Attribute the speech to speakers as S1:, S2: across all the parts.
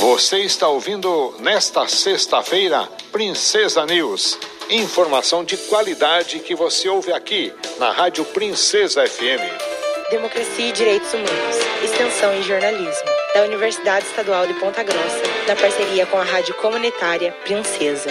S1: Você está ouvindo nesta sexta-feira Princesa News. Informação de qualidade que você ouve aqui na Rádio Princesa FM.
S2: Democracia e Direitos Humanos. Extensão em Jornalismo. Da Universidade Estadual de Ponta Grossa, na parceria com a Rádio Comunitária Princesa.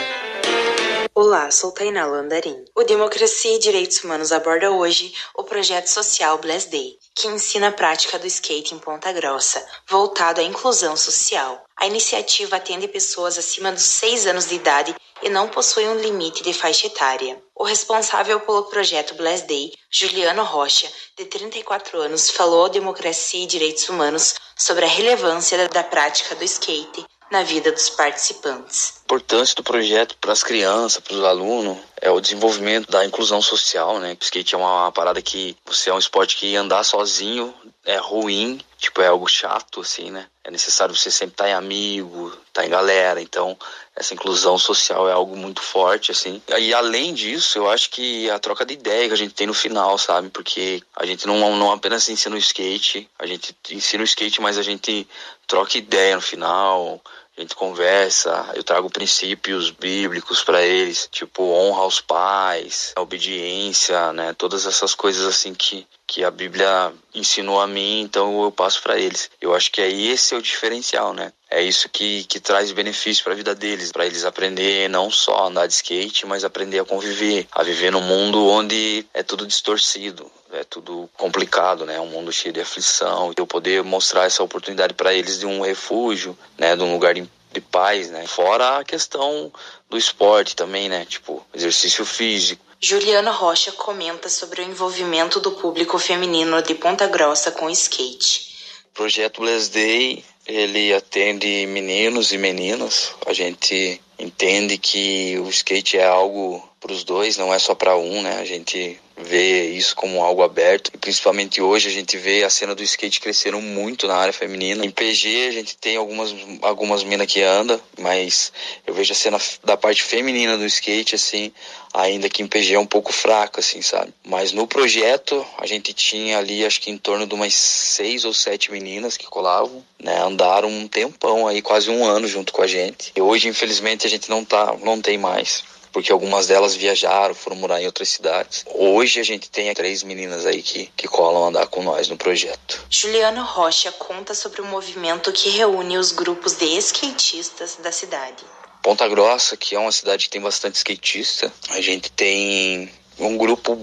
S3: Olá, sou Tainá Landarim. O Democracia e Direitos Humanos aborda hoje o projeto social Bless Day, que ensina a prática do skate em Ponta Grossa, voltado à inclusão social. A iniciativa atende pessoas acima dos 6 anos de idade e não possui um limite de faixa etária. O responsável pelo projeto Bless Day, Juliano Rocha, de 34 anos, falou à Democracia e Direitos Humanos sobre a relevância da prática do skate na vida dos participantes.
S4: A importância do projeto para as crianças, para os alunos, é o desenvolvimento da inclusão social, né? O skate é uma, parada que você é um esporte que andar sozinho é ruim, tipo, é algo chato, assim, né? É necessário você sempre estar tá em amigo, estar tá em galera, então essa inclusão social é algo muito forte, assim. E além disso, eu acho que a troca de ideia que a gente tem no final, sabe? Porque a gente não, não apenas ensina o skate, a gente ensina o skate, mas a gente troca ideia no final, a gente conversa, eu trago princípios bíblicos para eles, tipo honra aos pais, obediência, né? Todas essas coisas assim que, que a Bíblia ensinou a mim, então eu passo para eles. Eu acho que é esse é o diferencial, né? É isso que, que traz benefício para a vida deles, para eles aprender não só a andar de skate, mas aprender a conviver, a viver num mundo onde é tudo distorcido, é tudo complicado, né? Um mundo cheio de aflição. Eu poder mostrar essa oportunidade para eles de um refúgio, né? De um lugar de, de paz, né? Fora a questão do esporte também, né? Tipo, exercício físico.
S3: Juliana Rocha comenta sobre o envolvimento do público feminino de Ponta Grossa com skate.
S4: O projeto Bless Day, ele atende meninos e meninas. A gente entende que o skate é algo para os dois, não é só para um, né? A gente vê isso como algo aberto. E principalmente hoje a gente vê a cena do skate crescendo muito na área feminina. Em PG a gente tem algumas algumas minas que anda, mas eu vejo a cena da parte feminina do skate assim, ainda que em PG é um pouco fraca assim, sabe? Mas no projeto a gente tinha ali acho que em torno de umas seis ou sete meninas que colavam, né? Andaram um tempão aí, quase um ano junto com a gente. E hoje infelizmente a gente não tá, não tem mais porque algumas delas viajaram, foram morar em outras cidades. Hoje a gente tem três meninas aí que, que colam andar com nós no projeto.
S3: Juliano Rocha conta sobre o movimento que reúne os grupos de skatistas da cidade.
S4: Ponta Grossa, que é uma cidade que tem bastante skatista, a gente tem um grupo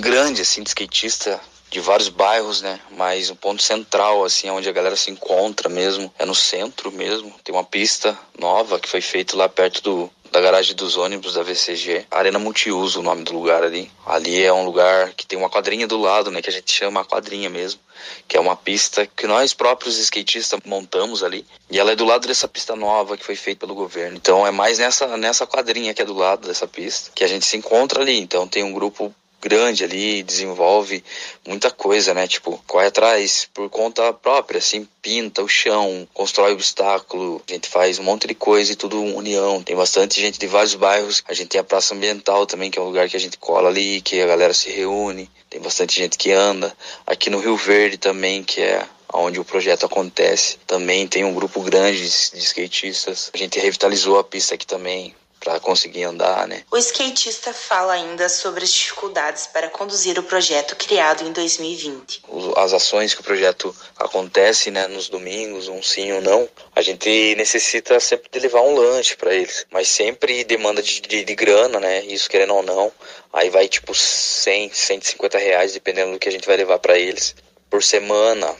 S4: grande assim de skatista de vários bairros, né? Mas o ponto central, assim, onde a galera se encontra mesmo, é no centro mesmo. Tem uma pista nova que foi feita lá perto do, da garagem dos ônibus da VCG. Arena Multiuso, o nome do lugar ali. Ali é um lugar que tem uma quadrinha do lado, né? Que a gente chama a quadrinha mesmo. Que é uma pista que nós próprios skatistas montamos ali. E ela é do lado dessa pista nova que foi feita pelo governo. Então é mais nessa, nessa quadrinha que é do lado dessa pista que a gente se encontra ali. Então tem um grupo grande ali, desenvolve muita coisa, né? Tipo, corre atrás por conta própria, assim, pinta o chão, constrói obstáculo, a gente faz um monte de coisa e tudo união. Tem bastante gente de vários bairros. A gente tem a Praça Ambiental também, que é um lugar que a gente cola ali, que a galera se reúne. Tem bastante gente que anda. Aqui no Rio Verde também, que é onde o projeto acontece. Também tem um grupo grande de, skatistas. A gente revitalizou a pista aqui também para conseguir andar, né?
S3: O skatista fala ainda sobre as dificuldades para conduzir o projeto criado em 2020.
S4: As ações que o projeto acontece, né, nos domingos, um sim ou não, a gente necessita sempre de levar um lanche para eles, mas sempre demanda de, de, de, grana, né? Isso querendo ou não, aí vai tipo 100, 150 reais, dependendo do que a gente vai levar para eles por semana,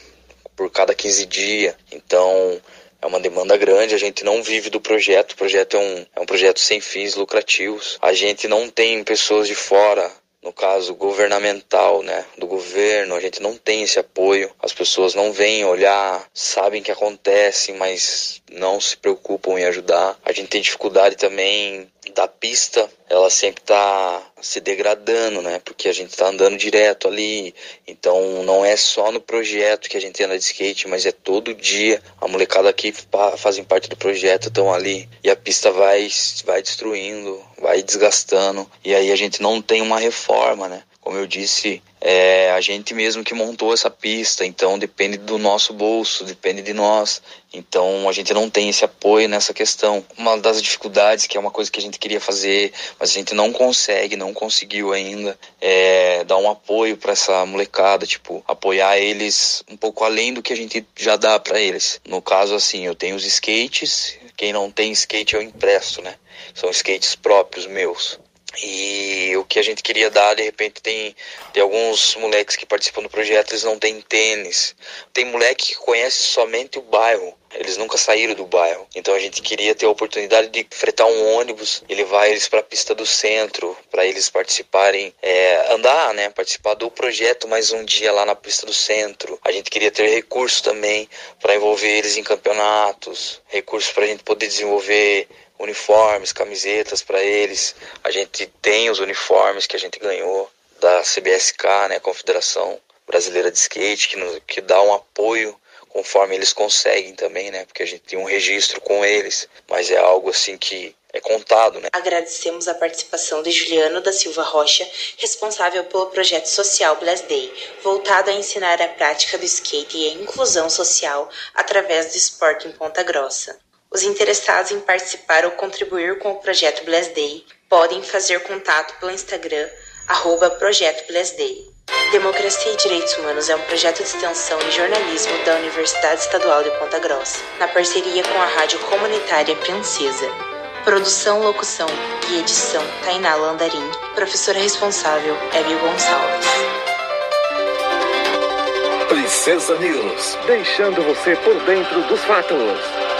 S4: por cada 15 dias. Então é uma demanda grande, a gente não vive do projeto, o projeto é um, é um projeto sem fins lucrativos, a gente não tem pessoas de fora no caso governamental, né, do governo, a gente não tem esse apoio. As pessoas não vêm olhar, sabem que acontece, mas não se preocupam em ajudar. A gente tem dificuldade também da pista, ela sempre está se degradando, né? Porque a gente está andando direto ali. Então não é só no projeto que a gente anda de skate, mas é todo dia. A molecada aqui fazem parte do projeto, estão ali. E a pista vai, vai destruindo, vai desgastando. E aí a gente não tem uma reforma, né? Como eu disse, é a gente mesmo que montou essa pista, então depende do nosso bolso, depende de nós. Então a gente não tem esse apoio nessa questão. Uma das dificuldades, que é uma coisa que a gente queria fazer, mas a gente não consegue, não conseguiu ainda, é dar um apoio para essa molecada, tipo, apoiar eles um pouco além do que a gente já dá para eles. No caso, assim, eu tenho os skates, quem não tem skate eu empresto, né? São skates próprios meus. E o que a gente queria dar, de repente, tem, tem alguns moleques que participam do projeto, eles não têm tênis. Tem moleque que conhece somente o bairro. Eles nunca saíram do bairro. Então a gente queria ter a oportunidade de fretar um ônibus e levar eles para a pista do centro, para eles participarem, é, andar, né? Participar do projeto mais um dia lá na pista do centro. A gente queria ter recursos também para envolver eles em campeonatos, recursos para a gente poder desenvolver uniformes, camisetas para eles. A gente tem os uniformes que a gente ganhou da CBSK, né, Confederação Brasileira de Skate, que, nos, que dá um apoio conforme eles conseguem também, né? Porque a gente tem um registro com eles, mas é algo assim que é contado, né?
S3: Agradecemos a participação de Juliano da Silva Rocha, responsável pelo projeto social Blast Day, voltado a ensinar a prática do skate e a inclusão social através do esporte em Ponta Grossa. Os interessados em participar ou contribuir com o projeto Blast Day podem fazer contato pelo Instagram, arroba Projeto Blast Day. Democracia e Direitos Humanos é um projeto de extensão e jornalismo da Universidade Estadual de Ponta Grossa, na parceria com a Rádio Comunitária Princesa. Produção, locução e edição Tainá Landarim. Professora responsável Hélio Gonçalves.
S1: Princesa News, deixando você por dentro dos fatos.